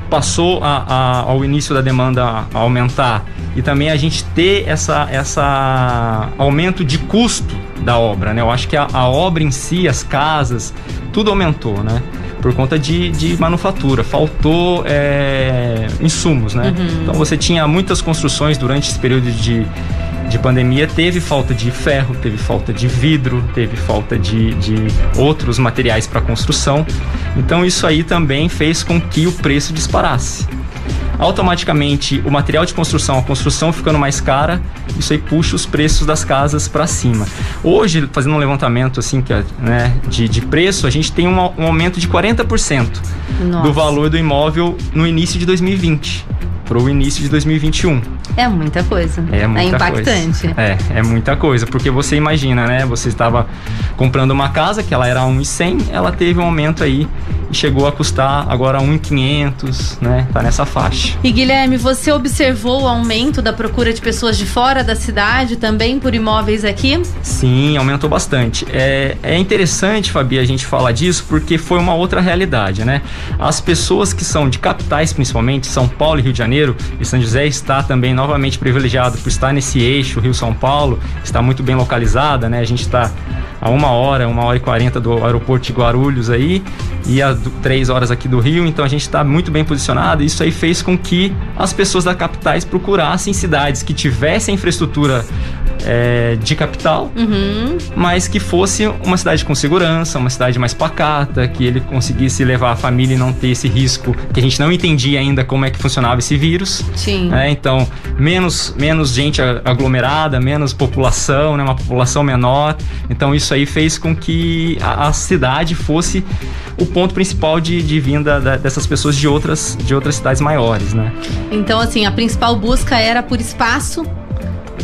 passou a, a, ao início da demanda a aumentar e também a gente ter essa, essa aumento de custo da obra, né? Eu acho que a, a obra em si, as casas, tudo aumentou, né? Por conta de, de manufatura, faltou é, insumos, né? Uhum. Então você tinha muitas construções durante esse período de de pandemia teve falta de ferro, teve falta de vidro, teve falta de, de outros materiais para construção. Então isso aí também fez com que o preço disparasse. Automaticamente o material de construção, a construção ficando mais cara, isso aí puxa os preços das casas para cima. Hoje, fazendo um levantamento assim que, é, né, de, de preço, a gente tem um, um aumento de 40% Nossa. do valor do imóvel no início de 2020 para o início de 2021. É muita coisa. É, muita é impactante. Coisa. É, é muita coisa, porque você imagina, né? Você estava comprando uma casa que ela era 1.100, ela teve um aumento aí e chegou a custar agora 1.500, né? Tá nessa faixa. E Guilherme, você observou o aumento da procura de pessoas de fora da cidade também por imóveis aqui? Sim, aumentou bastante. É, é interessante, Fabi, a gente falar disso porque foi uma outra realidade, né? As pessoas que são de capitais, principalmente São Paulo e Rio de Janeiro, e São José está também novamente privilegiado por estar nesse eixo Rio-São Paulo, está muito bem localizada, né? A gente está a uma hora, uma hora e quarenta do aeroporto de Guarulhos aí, e a três horas aqui do Rio, então a gente está muito bem posicionado. Isso aí fez com que as pessoas da capitais procurassem cidades que tivessem infraestrutura é, de capital, uhum. mas que fosse uma cidade com segurança, uma cidade mais pacata, que ele conseguisse levar a família e não ter esse risco que a gente não entendia ainda como é que funcionava esse vírus. Sim. É, então, menos, menos gente aglomerada, menos população, né, uma população menor. Então, isso aí fez com que a, a cidade fosse o ponto principal de, de vinda da, dessas pessoas de outras, de outras cidades maiores, né? Então, assim, a principal busca era por espaço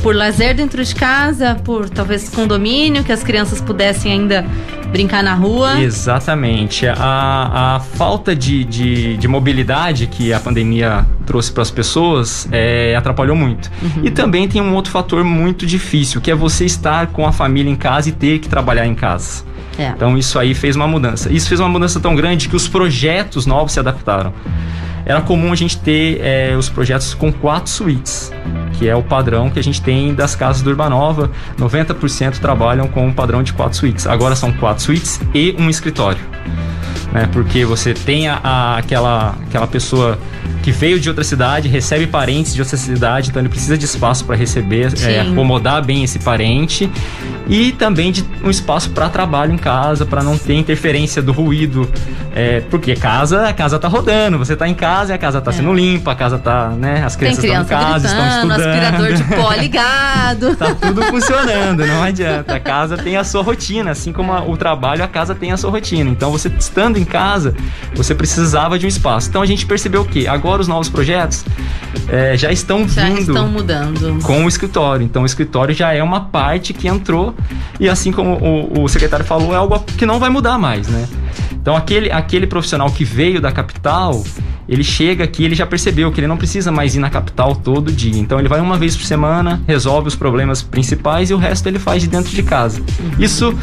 por lazer dentro de casa, por talvez condomínio, que as crianças pudessem ainda brincar na rua. Exatamente. A, a falta de, de, de mobilidade que a pandemia trouxe para as pessoas é, atrapalhou muito. Uhum. E também tem um outro fator muito difícil, que é você estar com a família em casa e ter que trabalhar em casa. É. Então isso aí fez uma mudança. Isso fez uma mudança tão grande que os projetos novos se adaptaram era comum a gente ter é, os projetos com quatro suítes, que é o padrão que a gente tem das casas do Urbanova. 90% trabalham com o padrão de quatro suítes. Agora são quatro suítes e um escritório. Né? Porque você tem a, a, aquela, aquela pessoa que veio de outra cidade, recebe parentes de outra cidade, então ele precisa de espaço para receber, é, acomodar bem esse parente e também de um espaço para trabalho em casa, para não ter interferência do ruído, é, porque casa, a casa tá rodando, você tá em casa e a casa tá é. sendo limpa, a casa tá, né, as crianças estão em casa, gritando, estão estudando, aspirador de pó ligado, tá tudo funcionando, não adianta. A casa tem a sua rotina, assim como a, o trabalho, a casa tem a sua rotina. Então você estando em casa, você precisava de um espaço. Então a gente percebeu que agora agora os novos projetos é, já estão já vindo estão mudando com o escritório. Então o escritório já é uma parte que entrou e assim como o, o secretário falou, é algo que não vai mudar mais, né? Então aquele, aquele profissional que veio da capital, ele chega aqui, ele já percebeu que ele não precisa mais ir na capital todo dia. Então ele vai uma vez por semana, resolve os problemas principais e o resto ele faz de dentro de casa. Isso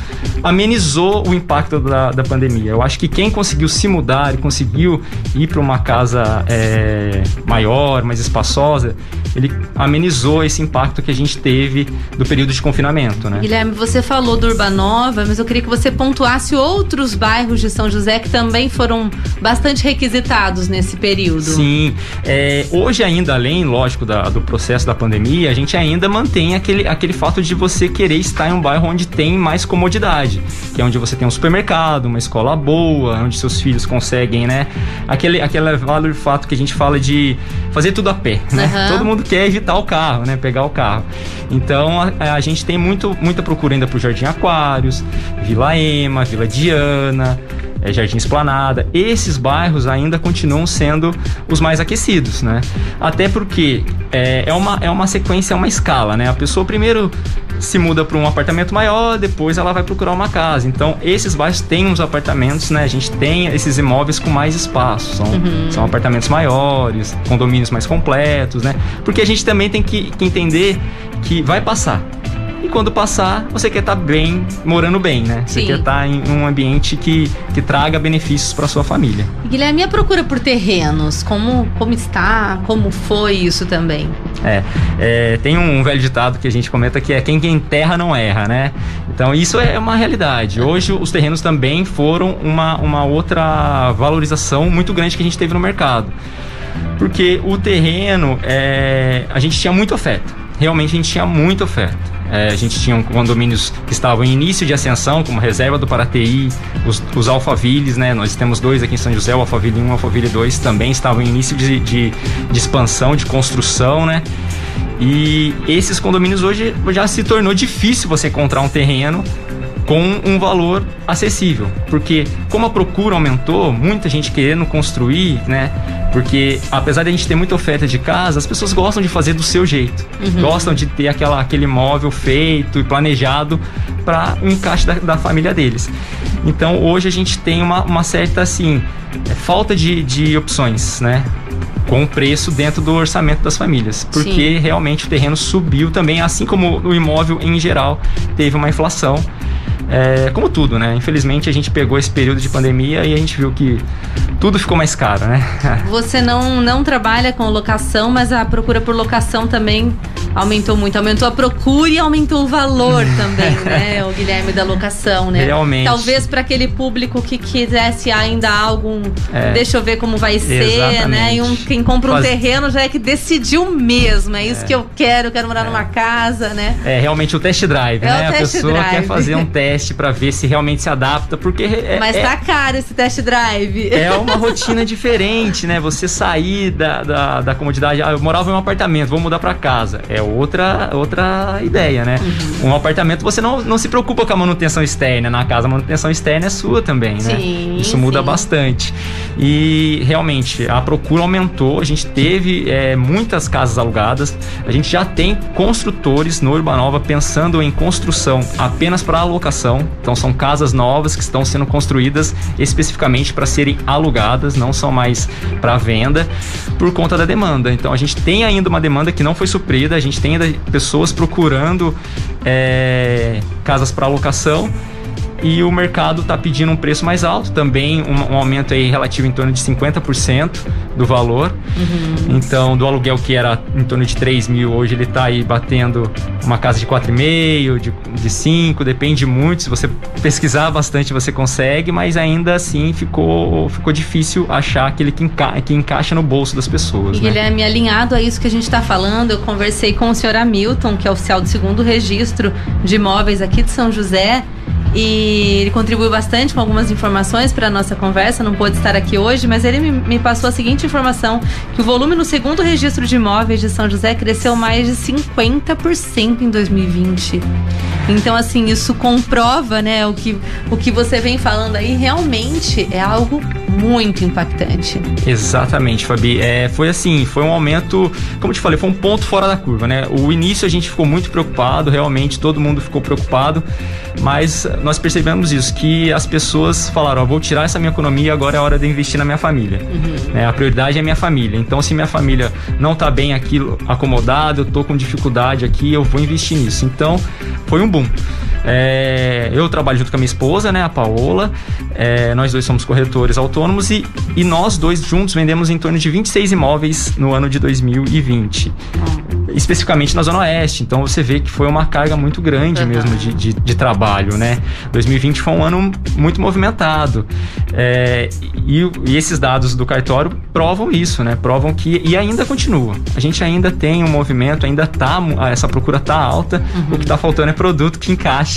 amenizou o impacto da, da pandemia. Eu acho que quem conseguiu se mudar e conseguiu ir para uma casa é, maior, mais espaçosa, ele amenizou esse impacto que a gente teve do período de confinamento, né? Guilherme, você falou do Urbanova, mas eu queria que você pontuasse outros bairros de São José que também foram bastante requisitados nesse período. Sim. É, hoje ainda, além, lógico, da, do processo da pandemia, a gente ainda mantém aquele, aquele fato de você querer estar em um bairro onde tem mais comodidade, que é onde você tem um supermercado, uma escola boa, onde seus filhos conseguem, né? Aquele, aquele valor fato que a gente fala de fazer tudo a pé, né? Uhum. Todo mundo quer evitar o carro, né? Pegar o carro. Então a, a gente tem muito, muita procura ainda por Jardim Aquários, Vila Ema, Vila Diana, é, Jardim Esplanada. Esses bairros ainda continuam sendo os mais aquecidos, né? Até porque é, é, uma, é uma sequência, é uma escala, né? A pessoa primeiro se muda para um apartamento maior, depois ela vai procurar uma casa. Então, esses bairros têm uns apartamentos, né? A gente tem esses imóveis com mais espaço. São, uhum. são apartamentos maiores, condomínios mais completos, né? Porque a gente também tem que, que entender que vai passar. E quando passar, você quer estar tá bem, morando bem, né? Você Sim. quer estar tá em um ambiente que, que traga benefícios para sua família. Guilherme, a procura por terrenos, como, como está? Como foi isso também? É, é, tem um velho ditado que a gente comenta que é quem quem terra não erra, né? Então isso é uma realidade. Hoje os terrenos também foram uma, uma outra valorização muito grande que a gente teve no mercado. Porque o terreno, é, a gente tinha muita oferta. Realmente a gente tinha muita oferta. É, a gente tinha condomínios que estavam em início de ascensão, como Reserva do Paraty, os, os Alphavilles, né? Nós temos dois aqui em São José, o Alphaville 1 e o Alphaville 2 também estavam em início de, de, de expansão, de construção, né? E esses condomínios hoje já se tornou difícil você encontrar um terreno com um valor acessível, porque como a procura aumentou, muita gente querendo construir, né? Porque apesar de a gente ter muita oferta de casa, as pessoas gostam de fazer do seu jeito, Uhum. gostam de ter aquela, aquele móvel feito e planejado para o encaixe da, da família deles. Então hoje a gente tem uma, uma certa assim é, falta de, de opções, né? com o preço dentro do orçamento das famílias, porque Sim. realmente o terreno subiu também, assim como o imóvel em geral teve uma inflação. É, como tudo, né? Infelizmente a gente pegou esse período de pandemia e a gente viu que tudo ficou mais caro, né? Você não, não trabalha com locação, mas a procura por locação também aumentou muito. Aumentou a procura e aumentou o valor também, né? O Guilherme da locação, né? Realmente. Talvez para aquele público que quisesse ainda algo, É. deixa eu ver como vai ser, né? E um, Exatamente. quem compra um terreno já é que decidiu mesmo. É isso que eu quero, quero morar numa casa, né? É realmente o test drive, É né? a pessoa drive. quer fazer um teste para ver se realmente se adapta, porque é, Mas é- tá caro esse test drive. é uma rotina diferente, né? Você sair da, da, da comodidade. Ah, eu morava em um apartamento, vou mudar para casa. É outra, outra ideia, né? Uhum. Um apartamento você não, não se preocupa com a manutenção externa. Na casa, a manutenção externa é sua também, né? Sim, Isso muda sim. bastante. E realmente a procura aumentou. A gente teve é, muitas casas alugadas. A gente já tem construtores no Urbanova pensando em construção apenas para alocação. Então são casas novas que estão sendo construídas especificamente para serem alugadas, não são mais para venda, por conta da demanda. Então a gente tem ainda uma demanda que não foi suprida. A gente tem ainda pessoas procurando é, casas para alocação e o mercado está pedindo um preço mais alto, também um, um aumento aí relativo em torno de 50% do valor. Então, do aluguel que era em torno de 3 mil, hoje ele está aí batendo uma casa de 4,5, de, de 5, depende muito. Se você pesquisar bastante, você consegue, mas ainda assim ficou, ficou difícil achar aquele que, enca que encaixa no bolso das pessoas. E né? Guilherme, alinhado a isso que a gente está falando, eu conversei com o senhor Hamilton, que é oficial do segundo registro de imóveis aqui de São José. E ele contribuiu bastante com algumas informações para a nossa conversa, não pôde estar aqui hoje, mas ele me, me passou a seguinte informação: que o volume no segundo registro de imóveis de São José cresceu mais de 50% em 2020. Então, assim, isso comprova, né, o que, o que você vem falando aí, realmente é algo muito impactante. Exatamente, Fabi. É, foi assim, foi um aumento, como te falei, foi um ponto fora da curva, né? O início a gente ficou muito preocupado, realmente todo mundo ficou preocupado, mas nós percebemos isso, que as pessoas falaram, ó, vou tirar essa minha economia, agora é hora de investir na minha família. Né? A prioridade é minha família. Então, se minha família não tá bem aqui acomodada, eu tô com dificuldade aqui, eu vou investir nisso. Então, foi um boom. É, eu trabalho junto com a minha esposa, né, a Paola. É, nós dois somos corretores autônomos e, e nós dois juntos vendemos em torno de 26 imóveis no ano de 2020. especificamente na Zona Oeste. Então você vê que foi uma carga muito grande mesmo de, de, de, trabalho, né? 2020 foi um ano muito movimentado. É, e, e, esses dados do cartório provam isso, né? Provam que. E ainda continua. A gente ainda tem um movimento, ainda tá. Essa procura tá alta. Uhum. O que tá faltando é produto que encaixe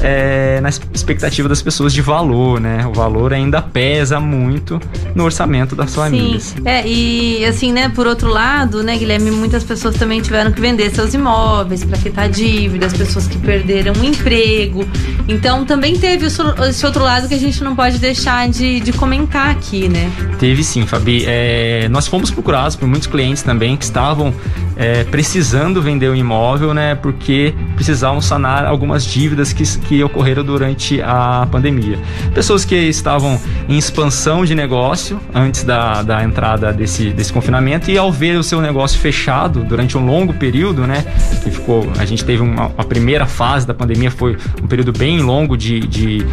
é, na expectativa das pessoas de valor, né? O valor ainda pesa muito no orçamento das famílias. Sim. É, e assim, né, por outro lado, né, Guilherme, muitas pessoas também tiveram que vender seus imóveis para quitar dívidas, pessoas que perderam o emprego. Então também teve esse outro lado que a gente não pode deixar de, de comentar aqui, né? Teve sim, Fabi. É, nós fomos procurados por muitos clientes também que estavam é, precisando vender o imóvel, né? Porque precisavam sanar algumas dívidas que, que ocorreram durante a pandemia. Pessoas que estavam em expansão de negócio antes da, da entrada desse, desse confinamento e ao ver o seu negócio fechado durante um longo período, né? Que ficou, a gente teve uma, primeira fase da pandemia foi um período bem longo de, de,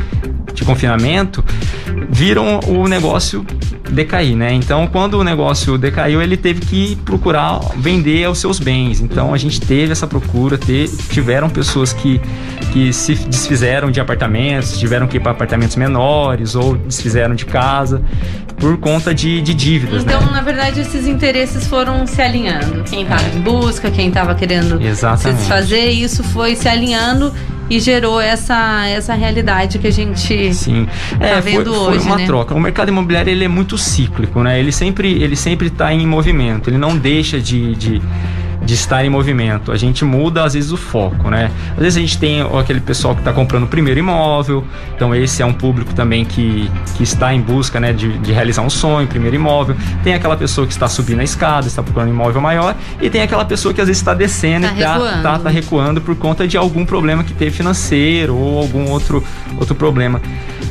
de confinamento, viram o negócio decair, né? Então, quando o negócio decaiu, ele teve que procurar vender os seus bens. Então, a gente teve essa procura, te, tiveram pessoas que, que se desfizeram de apartamentos, tiveram que ir para apartamentos menores ou desfizeram de casa por conta de, de dívidas, então, né? na verdade, esses interesses foram se alinhando. Quem estava em busca, quem estava querendo Exatamente. se desfazer, isso foi se alinhando e gerou essa, essa realidade que a gente Sim. tá é, vendo foi, hoje, foi uma né? troca. O mercado imobiliário ele é muito cíclico, né? Ele sempre ele sempre está em movimento. Ele não deixa de, de de estar em movimento. A gente muda, às vezes, o foco, né? Às vezes a gente tem aquele pessoal que está comprando o primeiro imóvel, então esse é um público também que, que está em busca né, de, de realizar um sonho, primeiro imóvel. Tem aquela pessoa que está subindo a escada, está procurando um imóvel maior, e tem aquela pessoa que às vezes está descendo Tá e está recuando. tá, tá recuando por conta de algum problema que teve financeiro ou algum outro, outro problema.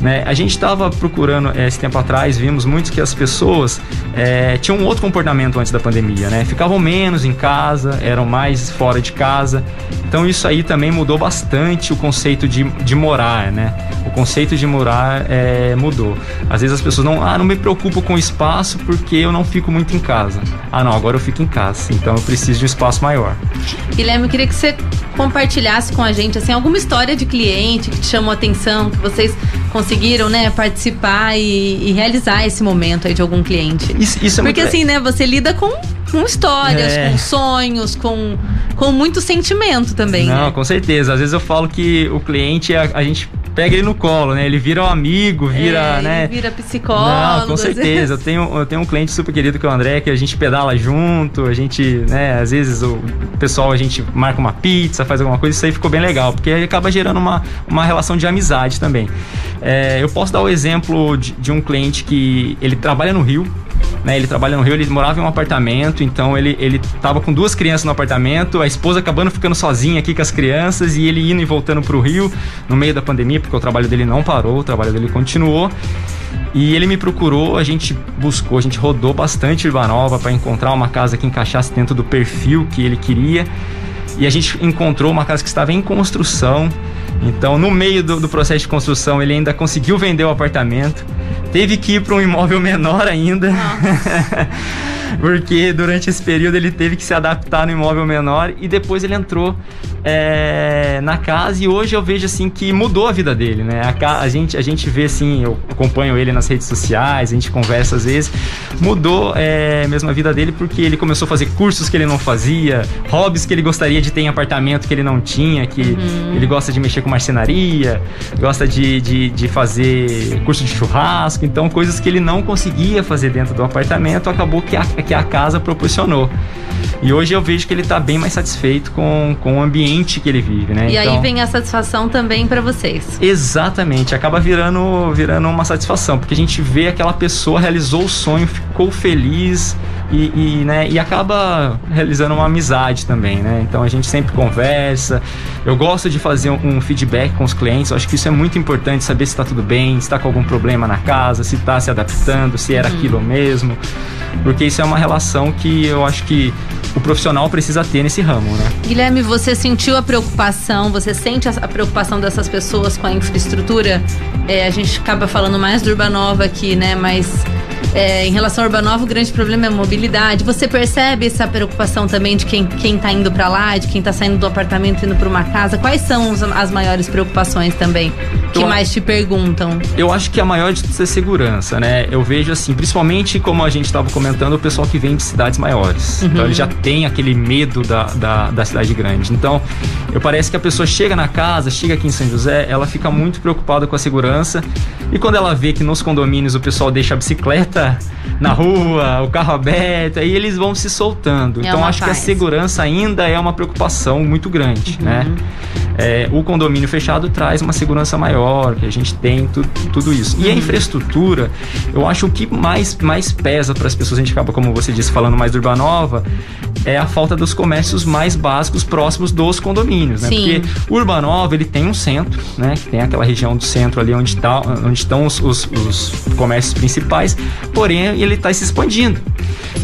Né? A gente estava procurando eh, esse tempo atrás, vimos muitos que as pessoas eh, tinham um outro comportamento antes da pandemia, né? Ficavam menos em casa, eram mais fora de casa. Então isso aí também mudou bastante o conceito de, de morar, né? O conceito de morar eh, mudou. Às vezes as pessoas não, ah, não me preocupo com o espaço porque eu não fico muito em casa. Ah, não, agora eu fico em casa, então eu preciso de um espaço maior. Guilherme, eu queria que você compartilhasse com a gente assim alguma história de cliente que te chamou a atenção, que vocês conseguiram, né, participar e, e realizar esse momento aí de algum cliente. Isso, isso é Porque muito... assim, né, você lida com, com histórias, É. com sonhos, com, com muito sentimento também, Não, né? com certeza. Às vezes eu falo que o cliente, a, a gente pega ele no colo, né? Ele vira um amigo, vira, É, né? Vira psicólogo. Não, com certeza. Eu tenho, eu tenho um cliente super querido que é o André, que a gente pedala junto, a gente, né, às vezes o pessoal, a gente marca uma pizza, faz alguma coisa, isso aí ficou bem legal, porque aí acaba gerando uma, uma relação de amizade também. É, eu posso dar o exemplo de, de um cliente que ele trabalha no Rio, né, ele trabalha no Rio, ele morava em um apartamento, então ele, ele tava com duas crianças no apartamento, a esposa acabando ficando sozinha aqui com as crianças e ele indo e voltando pro Rio no meio da pandemia, porque o trabalho dele não parou, o trabalho dele continuou. E ele me procurou, a gente buscou, a gente rodou bastante Urbanova para encontrar uma casa que encaixasse dentro do perfil que ele queria. E a gente encontrou uma casa que estava em construção. Então, no meio do, do processo de construção, ele ainda conseguiu vender o apartamento. Teve que ir para um imóvel menor ainda. Porque durante esse período ele teve que se adaptar no imóvel menor e depois ele entrou é, na casa e hoje eu vejo assim que mudou a vida dele, né? A, a gente, a gente vê assim, eu acompanho ele nas redes sociais, a gente conversa às vezes, mudou é, mesmo a vida dele porque ele começou a fazer cursos que ele não fazia, hobbies que ele gostaria de ter em apartamento que ele não tinha, que ele gosta de mexer com marcenaria, gosta de, de, de fazer curso de churrasco, então coisas que ele não conseguia fazer dentro do apartamento, acabou que a, que a casa proporcionou. E hoje eu vejo que ele está bem mais satisfeito com, com o ambiente que ele vive, né? E Então- aí vem a satisfação também para vocês. Exatamente, acaba virando, virando uma satisfação, porque a gente vê aquela pessoa realizou o sonho, ficou feliz e, e, né, e acaba realizando uma amizade também, né? Então a gente sempre conversa. Eu gosto de fazer um, feedback com os clientes, eu acho que isso é muito importante, saber se está tudo bem, se está com algum problema na casa, se está se adaptando, se era aquilo mesmo, porque isso é uma relação que eu acho que o profissional precisa ter nesse ramo, né? Guilherme, você sentiu a preocupação, você sente a a preocupação dessas pessoas com a infraestrutura? É, a gente acaba falando mais do Urbanova aqui, né? Mas É, em relação ao Urbanova, o grande problema é a mobilidade. Você percebe essa preocupação também de quem, quem tá indo para lá, de quem tá saindo do apartamento indo para uma casa? Quais são os, as maiores preocupações também que eu, mais te perguntam? Eu acho que a maior de tudo é segurança, né? Eu vejo assim, principalmente como a gente estava comentando, o pessoal que vem de cidades maiores. Uhum. Então ele já tem aquele medo da, da, da cidade grande. Então, eu parece que a pessoa chega na casa, chega aqui em São José, ela fica muito preocupada com a segurança. E quando ela vê que nos condomínios o pessoal deixa a bicicleta na rua, o carro aberto, aí eles vão se soltando. É então acho paz. que a segurança ainda é uma preocupação muito grande, uhum. né? É, o condomínio fechado traz uma segurança maior, que a gente tem tu, tudo isso. E a uhum. infraestrutura, eu acho que mais, mais pesa para as pessoas, a gente acaba, como você disse, falando mais do Urbanova, é a falta dos comércios mais básicos próximos dos condomínios, né? Sim. Porque o Urbanova, ele tem um centro, né? Que tem aquela região do centro ali onde, tá, onde estão os, os, os comércios principais, porém ele está se expandindo.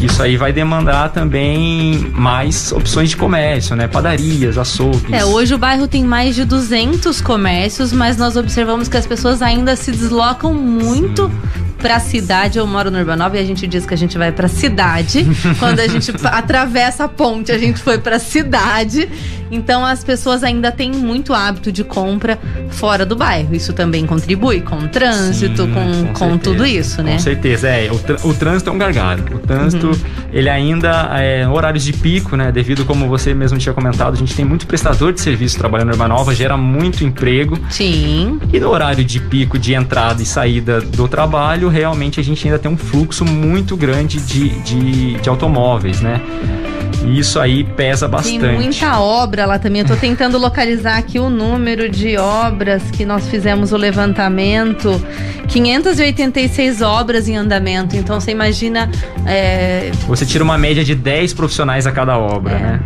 Isso aí vai demandar também mais opções de comércio, né? Padarias, açougues. É, hoje o bairro tem mais de 200 comércios, mas nós observamos que as pessoas ainda se deslocam muito Sim pra cidade. Eu moro no Urbanova e a gente diz que a gente vai pra cidade. Quando a gente atravessa a ponte, a gente foi pra cidade. Então as pessoas ainda têm muito hábito de compra fora do bairro. Isso também contribui com o trânsito, Sim, com, com, com tudo isso, né? Com certeza, é. O, o trânsito é um gargalo. O trânsito, uhum. ele ainda é horários de pico, né? Devido, como você mesmo tinha comentado, a gente tem muito prestador de serviço trabalhando na Urbanova, gera muito emprego. Sim. E no horário de pico de entrada e saída do trabalho, realmente a gente ainda tem um fluxo muito grande de, de, de automóveis, né? E isso aí pesa bastante. Tem muita obra lá também. Eu tô tentando localizar aqui o número de obras que nós fizemos o levantamento. 586 obras em andamento. Então você imagina. É... Você tira uma média de 10 profissionais a cada obra, é. né?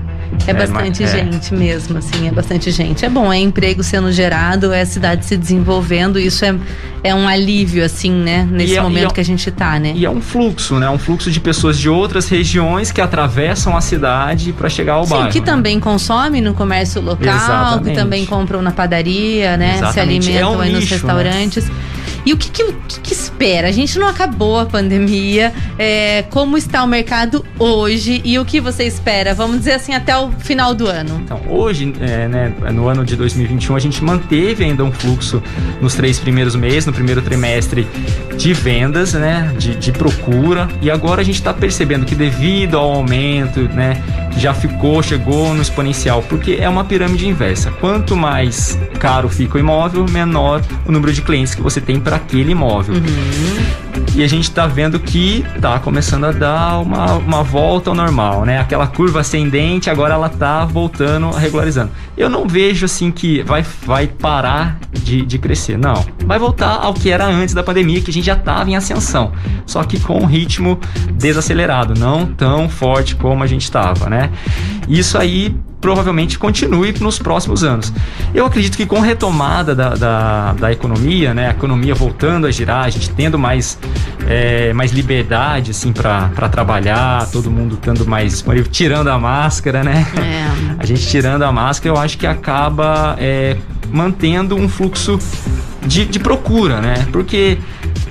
É, é bastante é. gente mesmo, assim, é bastante gente. É bom, é emprego sendo gerado, é a cidade se desenvolvendo, isso é, é um alívio, assim, né? Nesse é, momento é, que a gente tá, né? E é um fluxo, né? Um fluxo de pessoas de outras regiões que atravessam a cidade para chegar ao Sim, bairro. que né? também consomem no comércio local, Exatamente. que também compram na padaria, né? Exatamente. Se alimentam é um aí nicho, nos né? restaurantes. Né? E o que, que, que, que, espera? A gente não acabou a pandemia. É, como está o mercado hoje e o que você espera? Vamos dizer assim, até o final do ano. Então, hoje, é, né, no ano de 2021, a gente manteve ainda um fluxo nos três primeiros meses, no primeiro trimestre, de vendas, né, de, de procura. E agora a gente está percebendo que devido ao aumento, né, já ficou, chegou no exponencial, porque é uma pirâmide inversa. Quanto mais caro fica o imóvel, menor o número de clientes que você tem para aquele imóvel. Uhum. E a gente está vendo que está começando a dar uma, uma volta ao normal, né? Aquela curva ascendente, agora ela está voltando, regularizando. Eu não vejo assim que vai, vai parar de, de crescer, não. Vai voltar ao que era antes da pandemia, que a gente já estava em ascensão, só que com um ritmo desacelerado, não tão forte como a gente estava, né? Isso aí provavelmente continue nos próximos anos. Eu acredito que com retomada da, da, da economia, né, a economia voltando a girar, a gente tendo mais, é, mais liberdade assim, para trabalhar, todo mundo estando mais disponível, tirando a máscara, né? É. A gente tirando a máscara, eu acho que acaba é, mantendo um fluxo de, de procura, né? Porque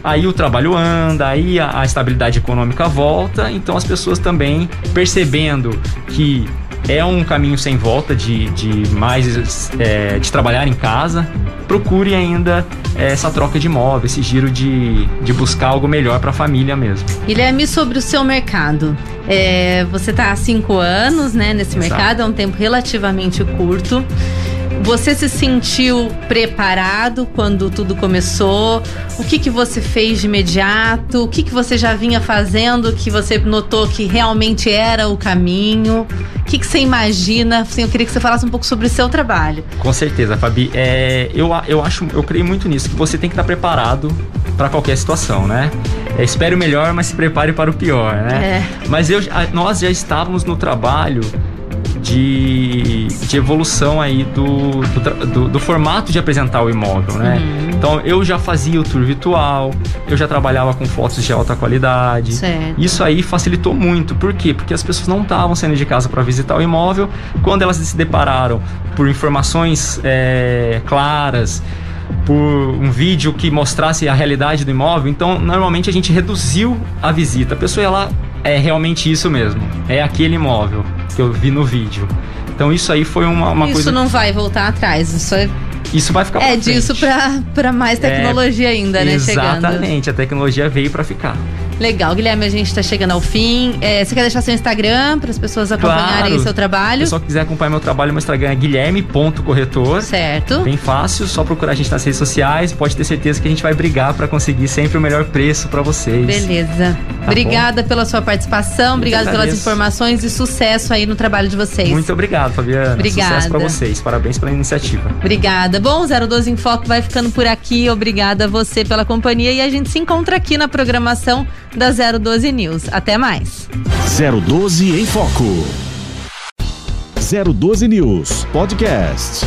aí o trabalho anda, aí a, a, estabilidade econômica volta, então as pessoas também percebendo que é um caminho sem volta de, de mais é, de trabalhar em casa. Procure ainda essa troca de imóvel, esse giro de, de buscar algo melhor para a família mesmo. Guilherme, sobre o seu mercado. É, você está há cinco anos né, nesse Exato. mercado, é um tempo relativamente curto. Você se sentiu preparado quando tudo começou? O que, que você fez de imediato? O que, que você já vinha fazendo que você notou que realmente era o caminho? O que, que você imagina? Assim, eu queria que você falasse um pouco sobre o seu trabalho. Com certeza, Fabi. É, eu, eu acho, eu creio muito nisso, que você tem que estar preparado para qualquer situação, né? É, espere o melhor, mas se prepare para o pior, né? É. Mas eu, nós já estávamos no trabalho de, de evolução aí do, do, do, do, formato de apresentar o imóvel, né? Uhum. Então eu já fazia o tour virtual, eu já trabalhava com fotos de alta qualidade. Certo. Isso aí facilitou muito. Por quê? Porque as pessoas não estavam saindo de casa para visitar o imóvel. Quando elas se depararam por informações é, claras, por um vídeo que mostrasse a realidade do imóvel. Então, normalmente a gente reduziu a visita. A pessoa ia lá, é realmente isso mesmo. É aquele imóvel que eu vi no vídeo. Então isso aí foi uma, uma isso coisa. Isso não vai voltar atrás. Isso é isso vai ficar É disso para mais tecnologia é, ainda, né? Exatamente, chegando. a tecnologia veio para ficar. Legal, Guilherme, a gente está chegando ao fim. É, você quer deixar seu Instagram para as pessoas acompanharem claro. seu trabalho? Se só quiser acompanhar meu trabalho, meu Instagram é guilherme.corretor. Certo. Bem fácil, só procurar a gente nas redes sociais. Pode ter certeza que a gente vai brigar para conseguir sempre o melhor preço para vocês. Beleza. Tá obrigada bom? pela sua participação, obrigada pelas informações e sucesso aí no trabalho de vocês. Muito obrigado, Fabiana. Obrigada. Sucesso para vocês. Parabéns pela iniciativa. Obrigada. Bom, 012 em Foco vai ficando por aqui. Obrigada a você pela companhia e a gente se encontra aqui na programação da 012 News. Até mais. 012 em Foco. 012 News Podcast.